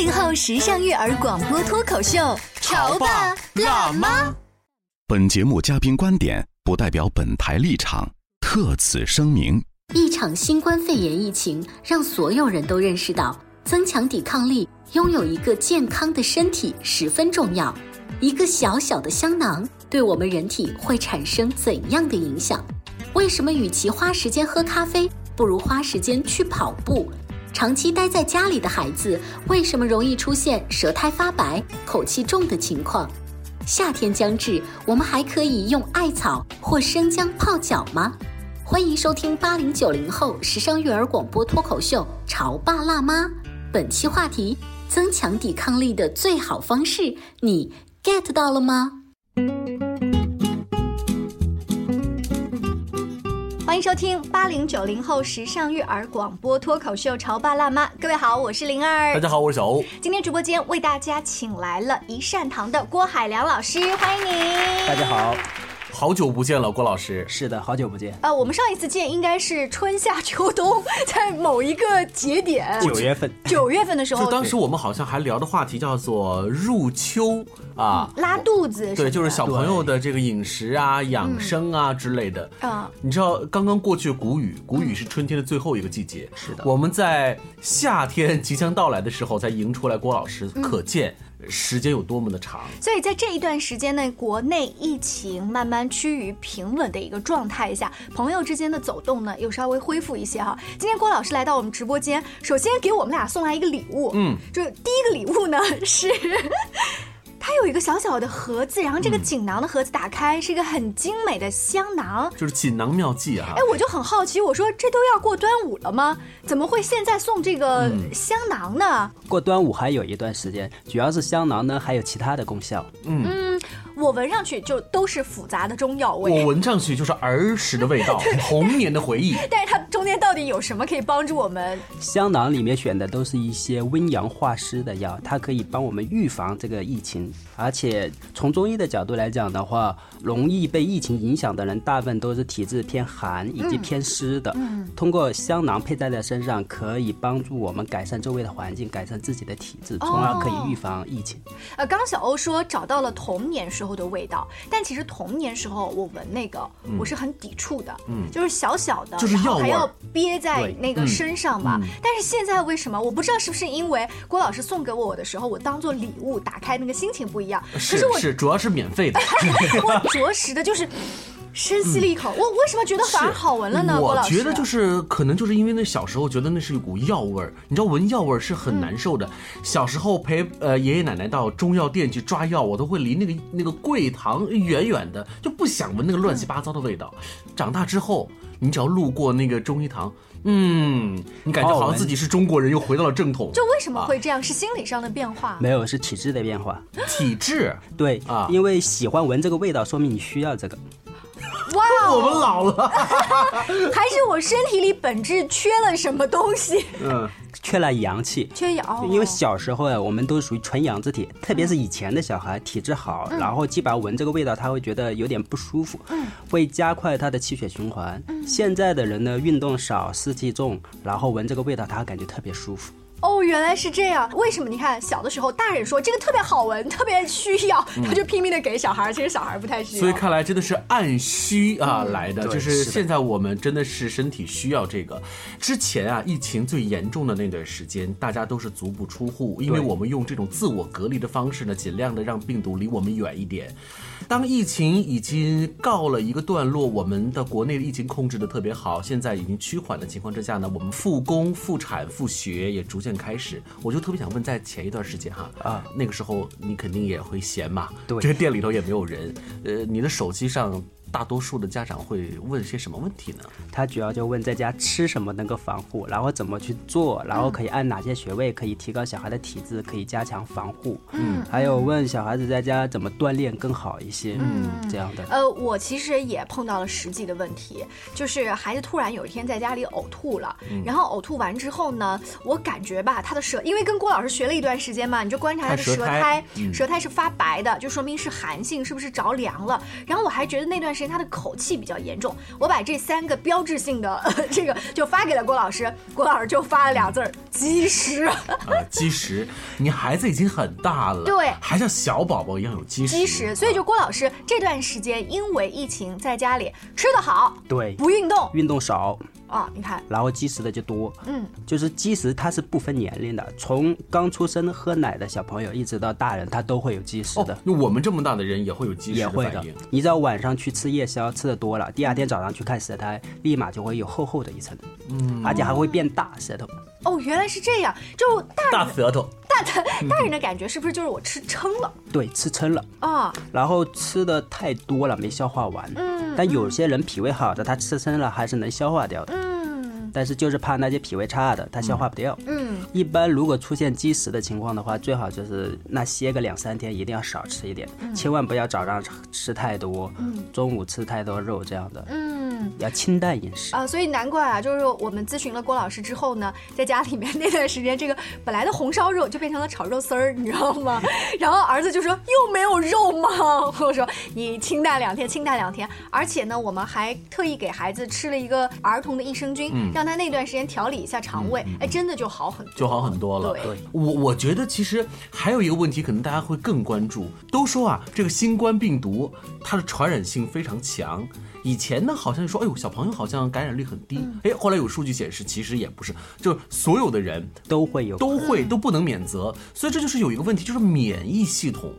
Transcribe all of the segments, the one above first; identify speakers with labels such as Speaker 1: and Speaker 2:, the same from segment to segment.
Speaker 1: 八零后时尚育儿广播脱口秀，
Speaker 2: 潮爸辣妈。
Speaker 3: 本节目嘉宾观点不代表本台立场，特此声明。
Speaker 4: 一场新冠肺炎疫情让所有人都认识到，增强抵抗力、拥有一个健康的身体十分重要。一个小小的香囊对我们人体会产生怎样的影响？为什么与其花时间喝咖啡，不如花时间去跑步？长期待在家里的孩子为什么容易出现舌苔发白、口气重的情况？夏天将至，我们还可以用艾草或生姜泡脚吗？欢迎收听八零九零后时尚育儿广播脱口秀《潮爸辣妈》，本期话题：增强抵抗力的最好方式，你 get 到了吗？
Speaker 1: 欢迎收听八零九零后时尚育儿广播脱口秀《潮爸辣妈》。各位好，我是灵儿。
Speaker 2: 大家好，我是小欧。
Speaker 1: 今天直播间为大家请来了一善堂的郭海良老师，欢迎您。
Speaker 5: 大家好。
Speaker 2: 好久不见了，郭老师。
Speaker 5: 是的，好久不见。
Speaker 1: 呃，我们上一次见应该是春夏秋冬，在某一个节点，
Speaker 5: 九月份。
Speaker 1: 九月份的时候，
Speaker 2: 就当时我们好像还聊的话题叫做入秋啊，
Speaker 1: 拉肚子。
Speaker 2: 对，就是小朋友的这个饮食啊、养生啊之类的。
Speaker 1: 啊，
Speaker 2: 你知道刚刚过去谷雨，谷雨是春天的最后一个季节。
Speaker 5: 是的，
Speaker 2: 我们在夏天即将到来的时候才迎出来郭老师，可见。时间有多么的长，
Speaker 1: 所以在这一段时间内，国内疫情慢慢趋于平稳的一个状态下，朋友之间的走动呢又稍微恢复一些哈。今天郭老师来到我们直播间，首先给我们俩送来一个礼物，
Speaker 2: 嗯，
Speaker 1: 就第一个礼物呢是。它有一个小小的盒子，然后这个锦囊的盒子打开是一个很精美的香囊，
Speaker 2: 就是锦囊妙计啊！
Speaker 1: 哎，我就很好奇，我说这都要过端午了吗？怎么会现在送这个香囊呢？
Speaker 5: 过端午还有一段时间，主要是香囊呢还有其他的功效。
Speaker 1: 嗯，我闻上去就都是复杂的中药味，
Speaker 2: 我闻上去就是儿时的味道，童年的回忆。
Speaker 1: 但是它中间到底有什么可以帮助我们？
Speaker 5: 香囊里面选的都是一些温阳化湿的药，它可以帮我们预防这个疫情。而且从中医的角度来讲的话，容易被疫情影响的人，大部分都是体质偏寒以及偏湿的。嗯，通过香囊佩戴在身上，可以帮助我们改善周围的环境，改善自己的体质，从而可以预防疫情。
Speaker 1: 呃，刚小欧说找到了童年时候的味道，但其实童年时候我闻那个，我是很抵触的。嗯，就是小小的，
Speaker 2: 就是药
Speaker 1: 还要憋在那个身上嘛。但是现在为什么？我不知道是不是因为郭老师送给我的时候，我当做礼物打开，那个心情不一样。
Speaker 2: 是我是，主要是免费的。
Speaker 1: 我着实的就是深吸了一口，我为什么觉得反而好闻了呢？
Speaker 2: 我觉得就是可能就是因为那小时候觉得那是一股药味儿，你知道闻药味儿是很难受的。小时候陪呃爷爷奶奶到中药店去抓药，我都会离那个那个柜堂远远的，就不想闻那个乱七八糟的味道。长大之后，你只要路过那个中医堂。嗯，你感觉好像自己是中国人，又回到了正统。
Speaker 1: 就为什么会这样？是心理上的变化？
Speaker 5: 没有，是体质的变化。
Speaker 2: 体质？
Speaker 5: 对啊，因为喜欢闻这个味道，说明你需要这个。
Speaker 1: 哇，
Speaker 2: 我们老了，
Speaker 1: 还是我身体里本质缺了什么东西？
Speaker 5: 嗯，缺了阳气，
Speaker 1: 缺氧。
Speaker 5: 因为小时候啊，我们都属于纯阳之体，特别是以前的小孩体质好，然后基本上闻这个味道，他会觉得有点不舒服，会加快他的气血循环。现在的人呢，运动少，湿气重，然后闻这个味道，他感觉特别舒服。
Speaker 1: 哦，原来是这样。为什么？你看小的时候，大人说这个特别好闻，特别需要，他就拼命的给小孩儿，其实小孩儿不太需要。
Speaker 2: 所以看来真的是按需啊来的，就是现在我们真的是身体需要这个。之前啊，疫情最严重的那段时间，大家都是足不出户，因为我们用这种自我隔离的方式呢，尽量的让病毒离我们远一点。当疫情已经告了一个段落，我们的国内的疫情控制的特别好，现在已经趋缓的情况之下呢，我们复工、复产、复学也逐渐开始。我就特别想问，在前一段时间哈
Speaker 5: 啊，
Speaker 2: 那个时候你肯定也会闲嘛，
Speaker 5: 对
Speaker 2: 这个店里头也没有人，呃，你的手机上大多数的家长会问些什么问题呢？
Speaker 5: 他主要就问在家吃什么能够防护，然后怎么去做，然后可以按哪些穴位可以提高小孩的体质，可以加强防护。嗯，还有问小孩子在家怎么锻炼更好一些。嗯，这样的。
Speaker 1: 呃，我其实也碰到了实际的问题，就是孩子突然有一天在家里呕吐了，然后呕吐完之后呢，我感觉吧，他的舌，因为跟郭老师学了一段时间嘛，你就观察他的
Speaker 2: 舌苔
Speaker 1: 舌苔，舌苔是发白的，就说明是寒性，是不是着凉了？然后我还觉得那段时间他的口气比较严重，我把这三个标志性的、呃、这个就发给了郭老师，郭老师就发了俩字儿：积食。
Speaker 2: 啊，积食，你孩子已经很大了，
Speaker 1: 对
Speaker 2: 还像小宝宝一样有积食，
Speaker 1: 积食，所以就郭老师这段时间因为疫情在家里吃得好，
Speaker 5: 对，
Speaker 1: 不运动
Speaker 5: 运动少，
Speaker 1: 啊，你看，
Speaker 5: 然后积食的就多。
Speaker 1: 嗯，
Speaker 5: 就是积食它是不分年龄的，从刚出生喝奶的小朋友一直到大人，他都会有积食的。
Speaker 2: 哦，那我们这么大的人也会有积食
Speaker 5: 也会的
Speaker 2: 反应，，
Speaker 5: 你只要晚上去吃夜宵，吃的多了，第二天早上去看舌苔，立马就会有厚厚的一层，嗯，而且还会变大舌头。
Speaker 1: 哦，原来是这样，就大
Speaker 2: 大舌头，
Speaker 1: 大的大人的感觉是不是就是我吃撑了
Speaker 5: 对，吃撑了，
Speaker 1: 啊？
Speaker 5: 然后吃的太多了没消化完。
Speaker 1: 嗯，
Speaker 5: 但有些人脾胃好的，他吃撑了还是能消化掉的。
Speaker 1: 嗯
Speaker 5: 但是就是怕那些脾胃差的，他消化不掉。
Speaker 1: 嗯
Speaker 5: 一般如果出现积食的情况的话，最好就是那歇个两三天，一定要少吃一点，
Speaker 1: 嗯
Speaker 5: 千万不要早上吃太多，中午吃太多肉这样的，
Speaker 1: 嗯
Speaker 5: 要清淡饮食。
Speaker 1: 啊，所以难怪啊，就是我们咨询了郭老师之后呢，在家里面那段时间，这个本来的红烧肉就变成了炒肉丝儿，你知道吗？然后儿子就说又没有肉吗？我说你清淡两天，清淡两天，而且呢，我们还特意给孩子吃了一个儿童的益生菌，让他那段时间调理一下肠胃，哎，真的就好很多，
Speaker 2: 就好很多了。
Speaker 1: 对
Speaker 5: 对
Speaker 2: 我我觉得其实还有一个问题，可能大家会更关注。都说啊，这个新冠病毒它的传染性非常强。以前呢，好像说，哎呦，小朋友好像感染率很低。哎、后来有数据显示，其实也不是，就所有的人
Speaker 5: 都会有
Speaker 2: 都会都不能免责。所以这就是有一个问题，就是免疫系统。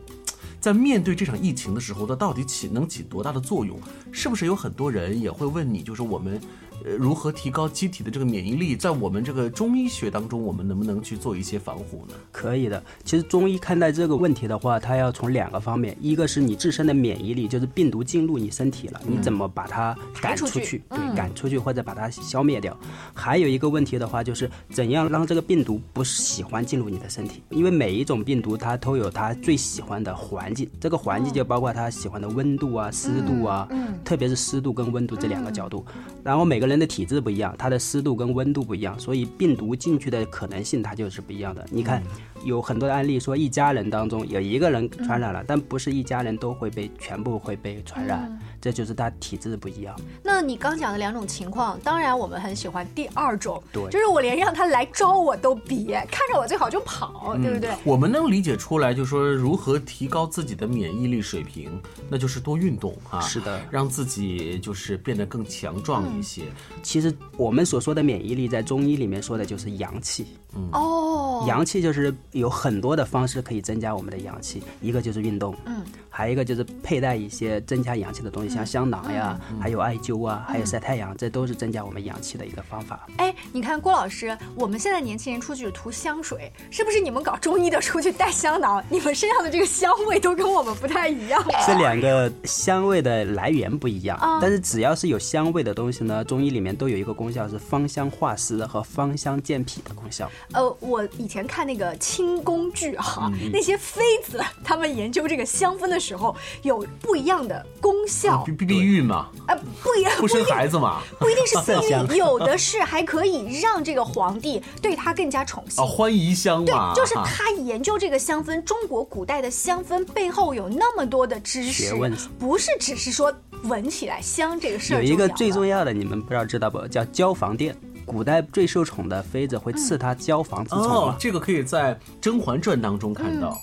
Speaker 2: 在面对这场疫情的时候，它到底起能起多大的作用？是不是有很多人也会问你，就是我们，呃，如何提高机体的这个免疫力？在我们这个中医学当中，我们能不能去做一些防护呢？
Speaker 5: 可以的。其实中医看待这个问题的话，它要从两个方面，一个是你自身的免疫力，就是病毒进入你身体了，你怎么把它赶出
Speaker 1: 去
Speaker 5: 对，赶出去或者把它消灭掉。还有一个问题的话，就是怎样让这个病毒不喜欢进入你的身体？因为每一种病毒它都有它最喜欢的环境，这个环境就包括它喜欢的温度啊、湿度啊，特别是湿度跟温度这两个角度。然后每个人的体质不一样，它的湿度跟温度不一样，所以病毒进去的可能性它就是不一样的。你看，有很多的案例说，一家人当中有一个人传染了，但不是一家人都会被全部会被传染，这就是他体质不一样。
Speaker 1: 那你刚讲的两种情况，当然我们很喜欢第二种，
Speaker 5: 对
Speaker 1: 就是我连让他来招我都别，看着我最好就跑，对不对？
Speaker 2: 我们能理解出来，就是说如何提高自己的免疫力水平，那就是多运动啊。
Speaker 5: 是的
Speaker 2: 让自己就是变得更强壮一些。
Speaker 5: 其实我们所说的免疫力，在中医里面说的就是阳气。
Speaker 1: 哦，
Speaker 5: 阳气就是有很多的方式可以增加我们的阳气，一个就是运动，
Speaker 1: 嗯，
Speaker 5: 还有一个就是佩戴一些增加阳气的东西，像香囊呀，还有艾灸啊，还有晒太阳，这都是增加我们阳气的一个方法。
Speaker 1: 哎，你看郭老师，我们现在年轻人出去涂香水，是不是你们搞中医的出去带香囊，你们身上的这个香味都跟我们不太一样？
Speaker 5: 这两个香味的来源不一样，
Speaker 1: 啊
Speaker 5: 但是只要是有香味的东西呢，中医里面都有一个功效是芳香化湿和芳香健脾的功效。
Speaker 1: 呃，我以前看那个清宫剧哈、那些妃子他们研究这个香氛的时候，有不一样的功效
Speaker 2: 避。避避孕嘛，
Speaker 1: 呃，不一样，
Speaker 2: 不生孩子嘛，
Speaker 1: 不一定是避孕，有的是还可以让这个皇帝对他更加宠幸
Speaker 2: 啊，。欢宜香
Speaker 1: 对，，就是他研究这个香氛，中国古代的香氛背后有那么多的知识
Speaker 5: 学问，
Speaker 1: 不是只是说闻起来香这个事儿
Speaker 5: 有一个最重
Speaker 1: 要
Speaker 5: 要的，你们不知道知道不？叫交房殿。古代最受宠的妃子会赐他交房之宠嘛，。
Speaker 2: 哦这个可以在《甄嬛传》当中看到。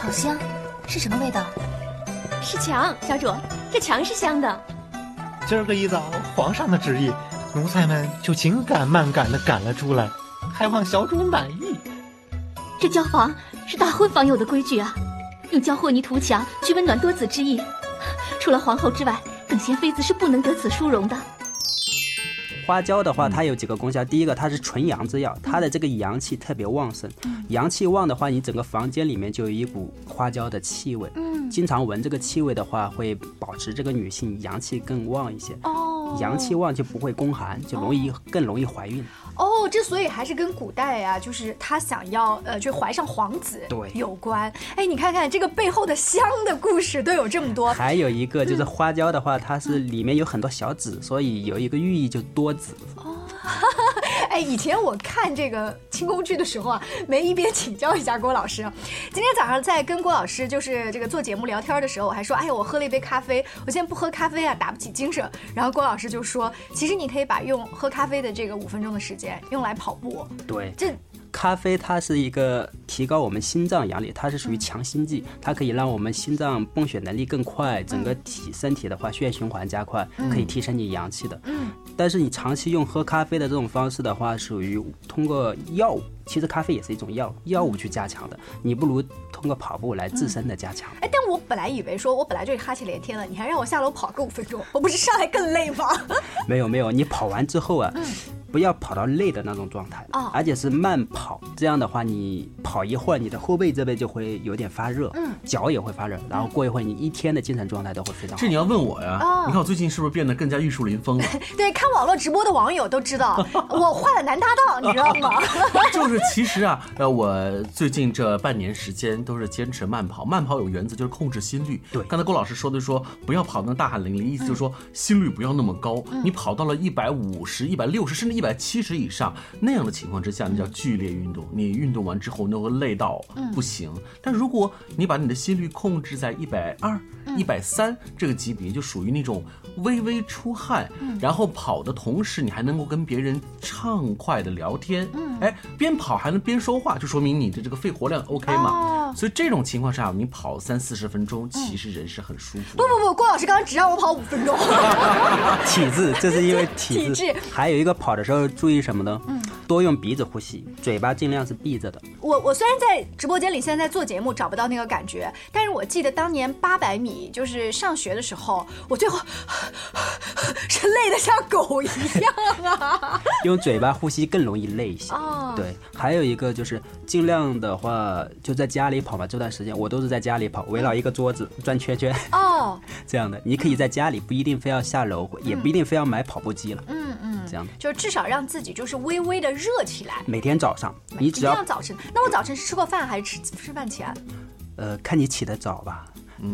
Speaker 6: 好香，是什么味道？是墙，小主，这墙是香的。
Speaker 7: 今儿个一早，皇上的旨意，奴才们就紧赶慢赶的赶了出来，还望小主满意。
Speaker 6: 这交房是大婚房有的规矩啊，用焦和泥涂墙，去温暖多子之意。除了皇后之外，等闲妃子是不能得此殊荣的。
Speaker 5: 花椒的话，它有几个功效。第一个，它是纯阳之药，它的这个阳气特别旺盛。阳气旺的话，你整个房间里面就有一股花椒的气味。
Speaker 1: 嗯，
Speaker 5: 经常闻这个气味的话，会保持这个女性阳气更旺一些。
Speaker 1: 哦，
Speaker 5: 阳气旺就不会宫寒，就容易更容易怀孕。
Speaker 1: 哦，之所以还是跟古代呀、就是他想要呃，就怀上皇子
Speaker 5: 对
Speaker 1: 有关。哎，你看看这个背后的香的故事都有这么多。
Speaker 5: 还有一个就是花椒的话，它是里面有很多小籽，所以有一个寓意就多子。
Speaker 1: 哎，以前我看这个清宫剧的时候啊，没一边请教一下郭老师。今天早上在跟郭老师就是这个做节目聊天的时候，我还说，哎呀，我喝了一杯咖啡，我现在不喝咖啡啊，打不起精神。然后郭老师就说，其实你可以把用喝咖啡的这个五分钟的时间用来跑步。
Speaker 5: 对，
Speaker 1: 这
Speaker 5: 咖啡它是一个提高我们心脏压力，它是属于强心剂，它可以让我们心脏泵血能力更快，整个体身体的话血液循环加快，可以提升你阳气的。
Speaker 1: 嗯，
Speaker 5: 但是你长期用喝咖啡的这种方式的话，属于通过药物，其实咖啡也是一种药药物去加强的，你不如通过跑步来自身的加强。
Speaker 1: 哎，但我本来以为说我本来就是哈气连天了，你还让我下楼跑个五分钟，我不是上来更累吗？
Speaker 5: 没有没有，你跑完之后啊，不要跑到累的那种状态，
Speaker 1: 哦
Speaker 5: 而且是慢跑。这样的话，你跑一会儿，你的后背这边就会有点发热，
Speaker 1: 嗯
Speaker 5: 脚也会发热，然后过一会儿，你一天的精神状态都会非常好
Speaker 2: 这。你要问我呀？
Speaker 1: 哦
Speaker 2: 你看我最近是不是变得更加玉树临风了？
Speaker 1: 对，看网络直播的网友都知道 我换了男搭档，你知道吗？
Speaker 2: 就是其实啊，呃，我最近这半年时间都是坚持慢跑。慢跑有原则，就是控制心率。
Speaker 5: 对
Speaker 2: 刚才郭老师说的说不要跑那大汗淋漓，意思就是说心率不要那么高。你跑到了一百五十、一百六十甚至一百七十以上那样的情况之下，那叫剧烈运动。你运动完之后，那会累到不行。但如果你把你的心率控制在一百二、一百三这个级别，就属于那种微微出汗，然后跑的同时，你还能够跟别人畅快的聊天，哎，边跑还能边说话，就说明你的这个肺活量 OK 嘛。
Speaker 1: 哦
Speaker 2: 所以这种情况下，你跑三四十分钟，其实人是很舒服的。
Speaker 1: 不不不，郭老师刚刚只让我跑五分钟。
Speaker 5: 体质，这是因为体质。
Speaker 1: 体质
Speaker 5: 还有一个跑的时候注意什么呢？嗯，多用鼻子呼吸，嘴巴尽量是闭着的。
Speaker 1: 我我虽然在直播间里现在在做节目找不到那个感觉，但是我记得当年八百米就是上学的时候，我最后是累得像狗一样啊。
Speaker 5: 用嘴巴呼吸更容易累一些。
Speaker 1: 哦
Speaker 5: 对，还有一个就是尽量的话就在家里跑吧。这段时间我都是在家里跑，围绕一个桌子转圈圈
Speaker 1: 哦，
Speaker 5: 这样的。你可以在家里，不一定非要下楼，也不一定非要买跑步机了。
Speaker 1: 嗯嗯，
Speaker 5: 这样的。
Speaker 1: 就至少让自己就是微微的热起来。
Speaker 5: 每天早上，你
Speaker 1: 一
Speaker 5: 只要
Speaker 1: 早晨。那我早晨是吃过饭还是吃吃饭前？
Speaker 5: 呃看你起得早吧，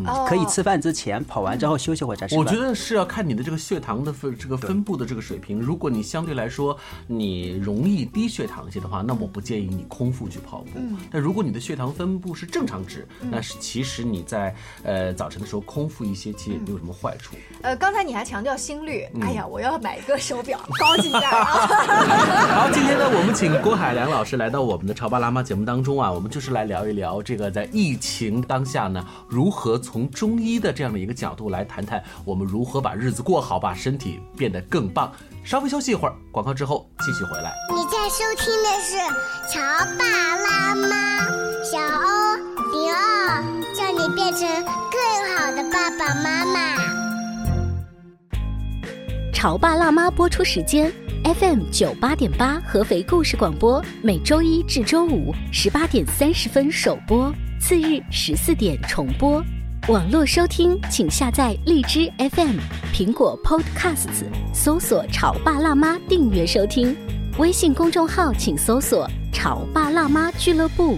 Speaker 1: 哦
Speaker 5: 可以吃饭之前跑完之后休息会儿再吃。
Speaker 2: 我觉得是要看你的这个血糖的分这个分布的这个水平。如果你相对来说你容易低血糖一些的话，那么我不建议你空腹去跑步。
Speaker 1: 嗯
Speaker 2: 但如果你的血糖分布是正常值，那是其实你在呃早晨的时候空腹一些，其实也没有什么坏处。
Speaker 1: 呃，刚才你还强调心率，
Speaker 2: 嗯
Speaker 1: 哎呀，我要买一个手表，高级点儿啊！
Speaker 2: 好，今天呢，我们请郭海良老师来到我们的潮爸辣妈节目当中啊，我们就是来聊一聊这个在疫情当下呢，如何从中医的这样的一个角度来谈谈我们如何把日子过好，把身体变得更棒。稍微休息一会儿，广告之后继续回来。
Speaker 8: 你在收听的是《潮爸辣妈》，小欧零二，叫你变成更好的爸爸妈妈。
Speaker 4: 潮爸辣妈播出时间：FM 九八点八合肥故事广播，每周一至周五十八点三十分首播，次日十四点重播。网络收听，请下载荔枝 FM、苹果 Podcasts，搜索“潮爸辣妈”订阅收听。微信公众号请搜索“潮爸辣妈俱乐部”。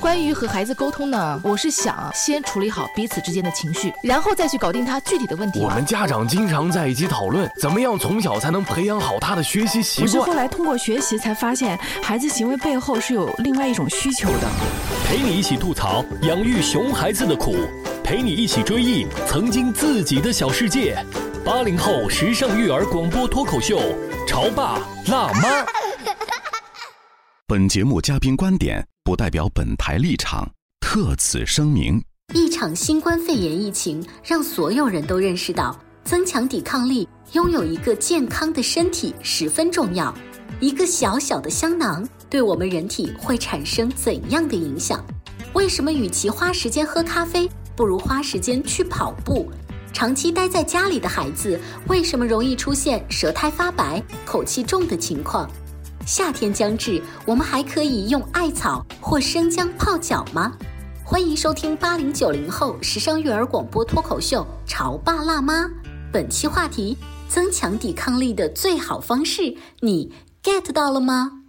Speaker 9: 关于和孩子沟通呢，我是想先处理好彼此之间的情绪，然后再去搞定他具体的问题。
Speaker 10: 我们家长经常在一起讨论，怎么样从小才能培养好他的学习习
Speaker 11: 我是
Speaker 10: 惯。
Speaker 11: 后来通过学习才发现，孩子行为背后是有另外一种需求的。
Speaker 12: 陪你一起吐槽养育熊孩子的苦，陪你一起追忆曾经自己的小世界。八零后时尚育儿广播脱口秀，《潮爸辣妈。
Speaker 3: 本节目嘉宾观点不代表本台立场，特此声明。
Speaker 4: 一场新冠肺炎疫情让所有人都认识到，增强抵抗力，拥有一个健康的身体十分重要。一个小小的香囊对我们人体会产生怎样的影响？为什么与其花时间喝咖啡，不如花时间去跑步？长期待在家里的孩子为什么容易出现舌苔发白、口气重的情况？夏天将至，我们还可以用艾草或生姜泡脚吗？欢迎收听八零九零后时尚育儿广播脱口秀《潮爸辣妈》，本期话题：增强抵抗力的最好方式，你 get 到了吗？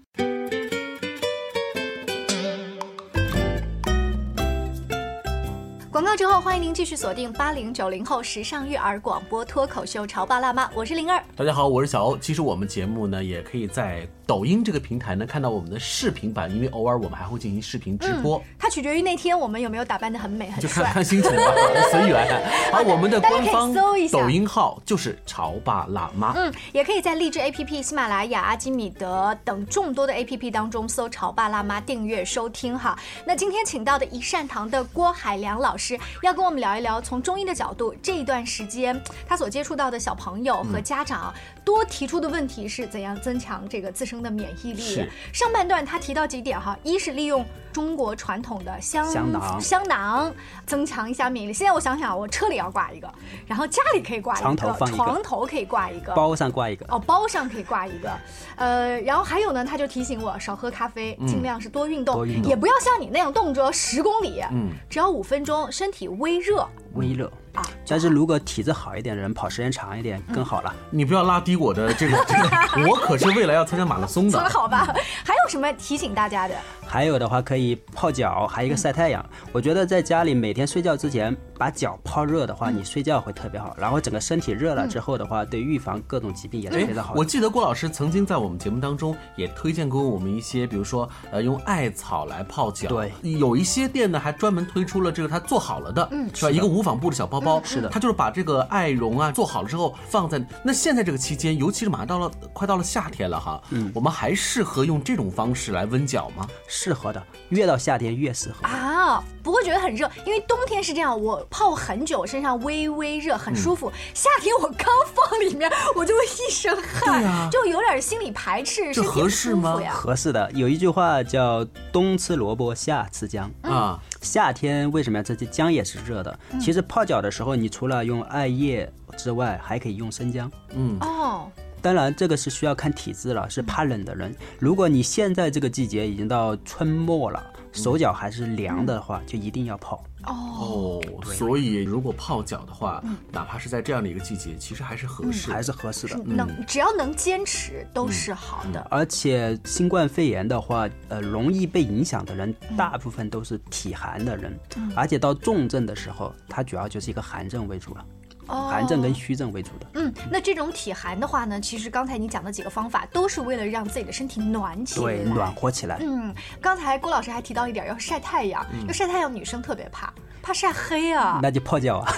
Speaker 1: 广告之后，欢迎您继续锁定八零九零后时尚育儿广播脱口秀《潮爸辣妈》，我是灵儿。
Speaker 2: 大家好，我是小欧。其实我们节目呢，也可以在抖音这个平台呢看到我们的视频版，因为偶尔我们还会进行视频直播。
Speaker 1: 它取决于那天我们有没有打扮的很美很
Speaker 2: 就看
Speaker 1: 帅。
Speaker 2: 看心情吧，随缘。而我们的官方抖音号就是潮爸辣妈。
Speaker 1: 嗯，也可以在荔枝 APP、喜马拉雅、阿基米德等众多的 APP 当中搜“潮爸辣妈”订阅收听哈。那今天请到的一善堂的郭海良老师要跟我们聊一聊，从中医的角度，这一段时间他所接触到的小朋友和家长多提出的问题是怎样增强这个自身的免疫力
Speaker 5: 是。
Speaker 1: 上半段他提到几点哈，一是利用中国传统的香
Speaker 5: 香囊
Speaker 1: 香囊增强一下免疫力。现在我想想，我车里要挂一个，然后家里可以挂一个，
Speaker 5: 床头放一个
Speaker 1: 床头可以挂一个，
Speaker 5: 包上挂一个。
Speaker 1: 哦，包上可以挂一个，呃，然后还有呢，他就提醒我少喝咖啡，
Speaker 5: 嗯
Speaker 1: 尽量是多运动，
Speaker 5: 多运动
Speaker 1: 也不要像你那样动辄十公里，
Speaker 5: 嗯
Speaker 1: 只要五分钟，身体微热。
Speaker 5: 微热
Speaker 1: 啊，
Speaker 5: 但是如果体质好一点的人，跑时间长一点更好了。
Speaker 2: 你不要拉低我的这个 这个，我可是未来要参加马拉松的。
Speaker 1: 说的好吧？还有什么提醒大家的？
Speaker 5: 还有的话可以泡脚，还有一个晒太阳。我觉得在家里每天睡觉之前把脚泡热的话，你睡觉会特别好。然后整个身体热了之后的话，对预防各种疾病也是
Speaker 2: 哎
Speaker 5: 非常好，
Speaker 2: 我记得郭老师曾经在我们节目当中也推荐过我们一些，比如说呃用艾草来泡脚，
Speaker 5: 对，
Speaker 2: 有一些店呢还专门推出了这个它做好了的，
Speaker 1: 嗯
Speaker 2: 是吧？一个无纺布的小包包，
Speaker 5: 嗯是的
Speaker 2: 它就是把这个艾绒啊做好了之后放在那。现在这个期间，尤其是马上到了快到了夏天了哈，
Speaker 5: 嗯
Speaker 2: 我们还适合用这种方式来温脚吗？
Speaker 5: 适合的，越到夏天越适合。
Speaker 1: 啊，不会觉得很热，因为冬天是这样，我泡很久，身上微微热，很舒
Speaker 5: 嗯
Speaker 1: 服。夏天我刚放里面，我就一身汗，
Speaker 5: 啊
Speaker 1: 就有点心理排斥，这合适吗。
Speaker 5: 合适的，有一句话叫“冬吃萝卜，夏吃姜”
Speaker 2: 啊。
Speaker 5: 夏天为什么要这些姜也是热的？
Speaker 1: 嗯
Speaker 5: 其实泡脚的时候，你除了用艾叶之外，还可以用生姜。
Speaker 2: 嗯
Speaker 1: 哦，
Speaker 5: 当然，这个是需要看体质了，是怕冷的人。如果你现在这个季节已经到春末了，手脚还是凉的话，就一定要泡。
Speaker 2: 哦，所以如果泡脚的话，哪怕是在这样的一个季节，其实还是合适，
Speaker 5: 还是合适的。
Speaker 1: 能只要能坚持都是好的。
Speaker 5: 而且新冠肺炎的话，呃，容易被影响的人，大部分都是体寒的人，
Speaker 1: 嗯
Speaker 5: 而且到重症的时候，它主要就是一个寒症为主了，
Speaker 1: 哦
Speaker 5: 寒症跟虚症为主的。
Speaker 1: 嗯，那这种体寒的话呢，其实刚才你讲的几个方法，都是为了让自己的身体暖起来。
Speaker 5: 对，暖和起来。
Speaker 1: 嗯，刚才郭老师还提到一点，要晒太阳。
Speaker 5: 嗯
Speaker 1: 要晒太阳，女生特别怕，怕晒黑啊。
Speaker 5: 那就泡脚啊。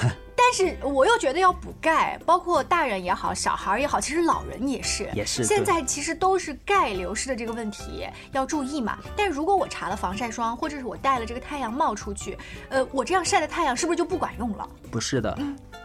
Speaker 1: 但是我又觉得要补钙，包括大人也好，小孩也好，其实老人也是。
Speaker 5: 也是
Speaker 1: 现在其实都是钙流失的这个问题要注意嘛。但如果我擦了防晒霜，或者是我戴了这个太阳帽出去，呃，我这样晒的太阳是不是就不管用了？
Speaker 5: 不是的，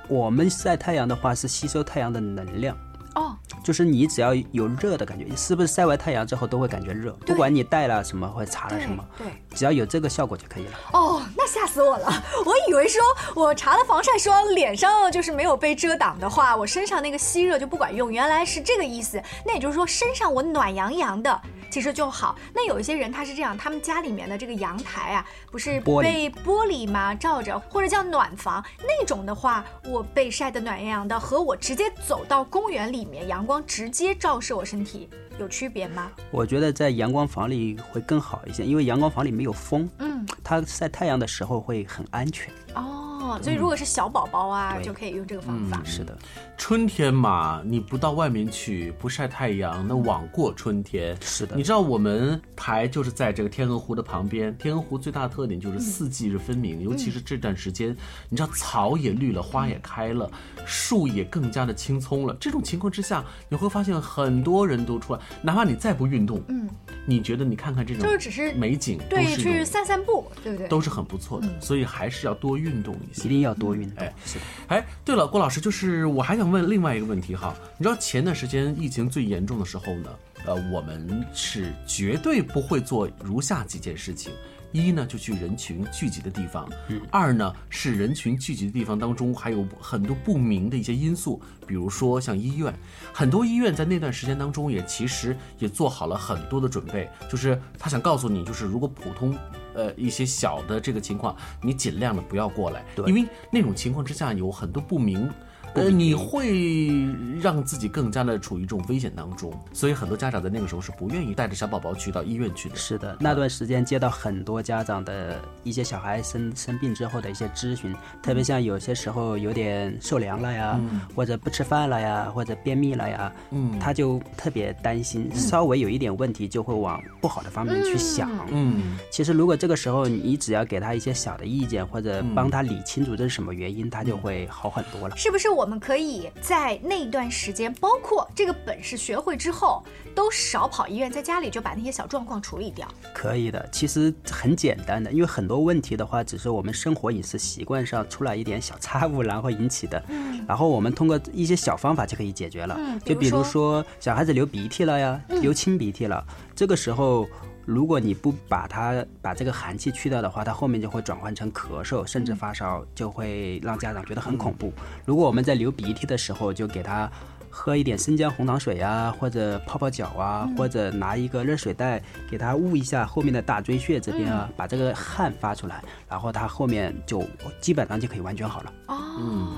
Speaker 5: 我们晒太阳的话是吸收太阳的能量。
Speaker 1: 哦，
Speaker 5: 就是你只要有热的感觉，是不是晒完太阳之后都会感觉热？不管你戴了什么或者擦了什么，
Speaker 1: 对。
Speaker 5: 只要有这个效果就可以了。
Speaker 1: 哦，那吓死我了！我以为说我擦了防晒霜，脸上就是没有被遮挡的话，我身上那个吸热就不管用。原来是这个意思。那也就是说，身上我暖洋洋的，其实就好。那有一些人他是这样，他们家里面的这个阳台啊，不是被玻璃嘛罩着，或者叫暖房那种的话，我被晒得暖洋洋的，和我直接走到公园里面，阳光直接照射我身体，有区别吗？
Speaker 5: 我觉得在阳光房里会更好一些，因为阳光房里没有风，
Speaker 1: 嗯，
Speaker 5: 它晒太阳的时候会很安全。
Speaker 1: 哦，所以如果是小宝宝啊，就可以用这个方法。
Speaker 5: 嗯是的，
Speaker 2: 春天嘛，你不到外面去，不晒太阳，那枉过春天。
Speaker 5: 是的。
Speaker 2: 你知道我们台就是在这个天鹅湖的旁边，天鹅湖最大的特点就是四季是分明，尤其是这段时间，你知道草也绿了，花也开了，树也更加的青葱了。这种情况之下，你会发现很多人都出来，哪怕你再不运动，
Speaker 1: 嗯，
Speaker 2: 你觉得你看看这种
Speaker 1: 就是只是
Speaker 2: 美景，都
Speaker 1: 对，去散散步，对不对？
Speaker 2: 都是很不错的，所以还是要多运动一些，
Speaker 5: 一定要多运动。
Speaker 2: 哎，
Speaker 5: 是的。
Speaker 2: 哎，对了，郭老师，就是我还想问另外一个问题哈，你知道前段时间疫情最严重的时候呢，呃，我们是绝对不会做如下几件事情。一呢，就去人群聚集的地方；二呢，是人群聚集的地方当中还有很多不明的一些因素，比如说像医院，很多医院在那段时间当中也其实也做好了很多的准备，就是他想告诉你，就是如果普通呃一些小的这个情况，你尽量的不要过来，因为那种情况之下有很多不明。呃，你会让自己更加的处于这种危险当中，所以很多家长在那个时候是不愿意带着小宝宝去到医院去的。
Speaker 5: 是的，那段时间接到很多家长的一些小孩生生病之后的一些咨询，特别像有些时候有点受凉了呀，
Speaker 2: 嗯。
Speaker 5: 或者不吃饭了呀，或者便秘了呀，
Speaker 2: 嗯。
Speaker 5: 他就特别担心，稍微有一点问题就会往不好的方面去想。
Speaker 2: 嗯，
Speaker 5: 其实如果这个时候你只要给他一些小的意见，或者帮他理清楚这是什么原因，他就会好很多了。
Speaker 1: 是不是我们可以在那段时间，包括这个本事学会之后，都少跑医院，在家里就把那些小状况处理掉？
Speaker 5: 可以的，其实很简单的，因为很多问题的话，只是我们生活饮食习惯上出了一点小差误，然后引起的。
Speaker 1: 嗯
Speaker 5: 然后我们通过一些小方法就可以解决了。
Speaker 1: 嗯比
Speaker 5: 就比如
Speaker 1: 说
Speaker 5: 说小孩子流鼻涕了呀，
Speaker 1: 嗯
Speaker 5: 流清鼻涕了，这个时候。如果你不把它把这个寒气去掉的话，它后面就会转换成咳嗽，甚至发烧，就会让家长觉得很恐怖。如果我们在流鼻涕的时候，就给他喝一点生姜红糖水啊，或者泡泡脚啊，或者拿一个热水袋给他捂一下后面的大椎穴这边啊，把这个汗发出来，然后他后面就基本上就可以完全好了。
Speaker 1: 哦，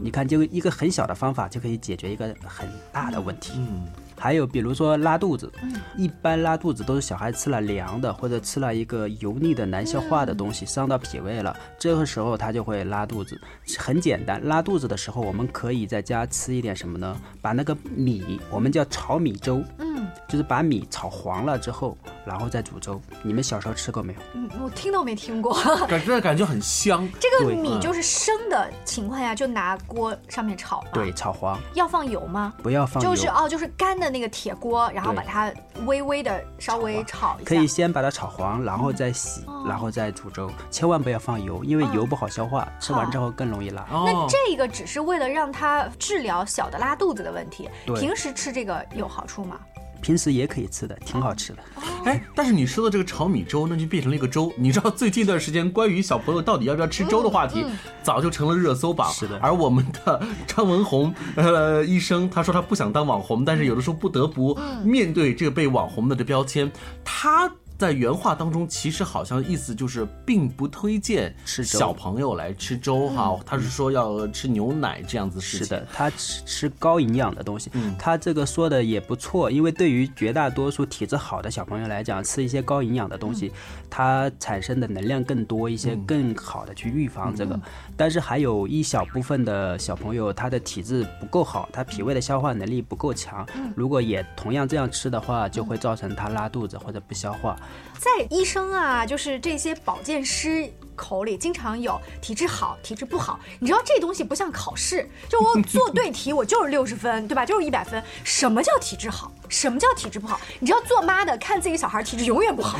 Speaker 5: 你看，就一个很小的方法就可以解决一个很大的问题。
Speaker 2: 嗯，
Speaker 5: 还有比如说拉肚子，嗯一般拉肚子都是小孩吃了凉的或者吃了一个油腻的难消化的东西，伤到脾胃了，这个时候他就会拉肚子。很简单，拉肚子的时候我们可以在家吃一点什么呢？把那个米，我们叫炒米粥，
Speaker 1: 嗯
Speaker 5: 就是把米炒黄了之后，然后再煮粥。你们小时候吃过没有？
Speaker 1: 嗯，我听都没听过。
Speaker 2: 感觉感觉很香。
Speaker 1: 这个米就是生的情况下，就拿锅上面炒吧。
Speaker 5: 对，炒黄，
Speaker 1: 要放油吗？
Speaker 5: 不要放油。
Speaker 1: 就是哦，就是干的那个铁锅，然后把它微微的稍微炒一下。
Speaker 5: 可以先把它炒黄，然后再洗，
Speaker 1: 哦
Speaker 5: 然后再煮粥。千万不要放油，因为油不好消化，吃完之后更容易拉。
Speaker 2: 哦
Speaker 1: 那这个只是为了让它治疗小的拉肚子的问题。平时吃这个有好处吗？
Speaker 5: 平时也可以吃的，挺好吃的。
Speaker 2: 哎，但是你说的这个炒米粥，那就变成了一个粥。你知道最近一段时间关于小朋友到底要不要吃粥的话题，早就成了热搜榜。
Speaker 5: 是的
Speaker 2: 而我们的张文宏呃医生，他说他不想当网红，但是有的时候不得不面对这个被网红的这标签，他。在原话当中，其实好像意思就是并不推荐
Speaker 5: 吃粥。
Speaker 2: 小朋友来吃粥哈，他是说要吃牛奶这样子事情。
Speaker 5: 是的，他吃吃高营养的东西，
Speaker 2: 嗯。
Speaker 5: 他这个说的也不错，因为对于绝大多数体质好的小朋友来讲，吃一些高营养的东西，它产生的能量更多一些，更好的去预防这个。但是还有一小部分的小朋友，他的体质不够好，他脾胃的消化能力不够强，如果也同样这样吃的话，就会造成他拉肚子或者不消化。
Speaker 1: 在医生啊，就是这些保健师口里，经常有体质好、体质不好。你知道这东西不像考试，就我做对题，我就是六十分，对吧？就是一百分。什么叫体质好？什么叫体质不好？你知道做妈的看自己小孩体质永远不好。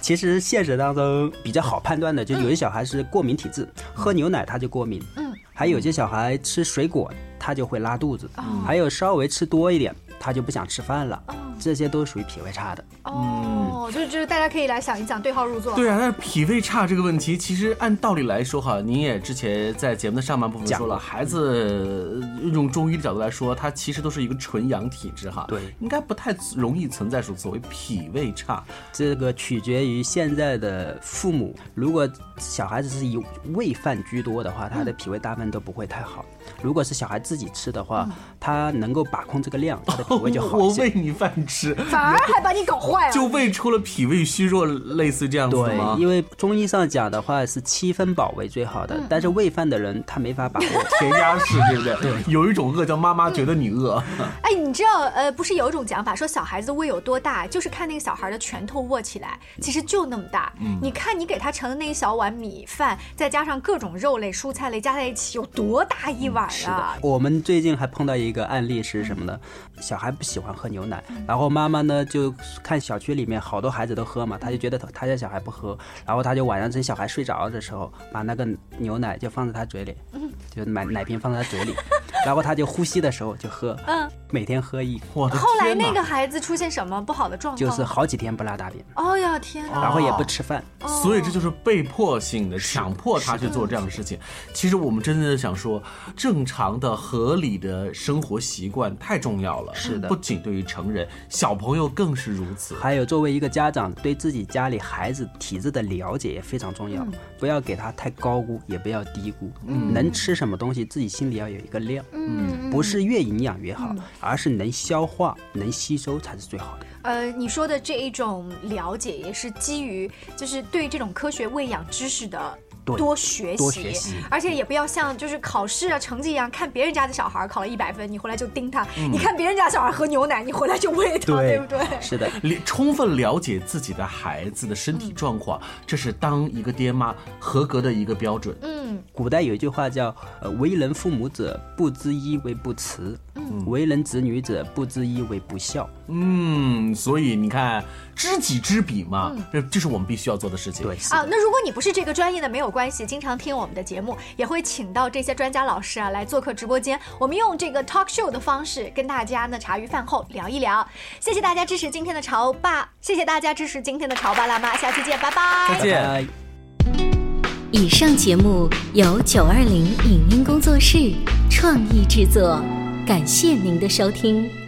Speaker 5: 其实现实当中比较好判断的，就有些小孩是过敏体质，喝牛奶他就过敏，
Speaker 1: 嗯，
Speaker 5: 还有些小孩吃水果他就会拉肚子，还有稍微吃多一点他就不想吃饭了，这些都属于脾胃差的。
Speaker 1: 哦，就是就是大家可以来想一想，对号入座。
Speaker 2: 对啊，但是脾胃差这个问题，其实按道理来说哈，您也之前在节目的上半部分说了，孩子呃用中医的角度来说，他其实都是一个纯阳体质哈，
Speaker 5: 对，
Speaker 2: 应该不太容易存在说所谓脾胃差。
Speaker 5: 这个取决于现在的父母，如果小孩子是以喂饭居多的话，他的脾胃大部分都不会太好。如果是小孩自己吃的话，他能够把控这个量，他的 脾胃就好一些。
Speaker 2: 我喂你饭吃，
Speaker 1: 反而还把你搞坏了。
Speaker 2: 就喂出了了脾胃虚弱，类似这样子
Speaker 5: 对
Speaker 2: 吗？，
Speaker 5: 因为中医上讲的话是七分饱为最好的，但是喂饭的人他没法把握。
Speaker 2: 填鸭式，对不对？对有一种饿叫妈妈觉得你饿。
Speaker 1: 哎，你知道呃，不是有一种讲法说小孩子胃有多大，就是看那个小孩的拳头握起来，其实就那么大。
Speaker 5: 嗯
Speaker 1: 你看你给他盛的那一小碗米饭，再加上各种肉类、蔬菜类加在一起，有多大一碗
Speaker 5: 是的
Speaker 1: 啊？，
Speaker 5: 我们最近还碰到一个案例是什么呢？小孩不喜欢喝牛奶，然后妈妈呢就看小区里面好多孩子都喝嘛，他就觉得她她家小孩不喝，然后他就晚上趁小孩睡着的时候，把那个牛奶就放在他嘴里，就奶奶瓶放在他嘴里，然后他就呼吸的时候就喝，
Speaker 1: 嗯，
Speaker 5: 每天喝一，
Speaker 2: 我
Speaker 1: 后来那个孩子出现什么不好的状况？
Speaker 5: 就是好几天不拉大便，
Speaker 1: 哦呀天哪！
Speaker 5: 然后也不吃饭，
Speaker 2: 所以这就是被迫性的强迫他去做这样的事情。其实我们真的想说，正常的、合理的生活习惯太重要了。
Speaker 5: 是的
Speaker 2: 不仅对于成人，小朋友更是如此。
Speaker 5: 还有，作为一个家长，对自己家里孩子体质的了解也非常重要，
Speaker 1: 嗯
Speaker 5: 不要给他太高估，也不要低估。
Speaker 1: 嗯
Speaker 5: 能吃什么东西，自己心里要有一个量。
Speaker 1: 嗯
Speaker 5: 不是越营养越好，
Speaker 1: 嗯
Speaker 5: 而是能消化、能吸收才是最好的。
Speaker 1: 呃，你说的这一种了解，也是基于就是对这种科学喂养知识的。
Speaker 5: 对
Speaker 1: 多学习，
Speaker 5: 多学习
Speaker 1: 而且也不要像就是考试啊成绩一样，看别人家的小孩考了一百分，你回来就盯他；
Speaker 2: 嗯。
Speaker 1: 你看别人家小孩喝牛奶，你回来就喂他，对不对？
Speaker 5: 是的，
Speaker 2: 了充分了解自己的孩子的身体状况，这是当一个爹妈合格的一个标准。
Speaker 1: 嗯，
Speaker 5: 古代有一句话叫“呃，为人父母者，不知一为不慈；为人子女者，不知一为不孝。”
Speaker 2: 嗯，所以你看，知己知彼嘛，这这是我们必须要做的事情。
Speaker 5: 对
Speaker 1: 啊，那如果你不是这个专业的，没有关系，经常听我们的节目，也会请到这些专家老师啊来做客直播间，我们用这个 talk show 的方式跟大家呢茶余饭后聊一聊。谢谢大家支持今天的潮爸，谢谢大家支持今天的潮爸辣妈，下期见，拜拜。
Speaker 2: 再见。
Speaker 5: 拜拜
Speaker 4: 以上节目由九二零影音工作室创意制作，感谢您的收听。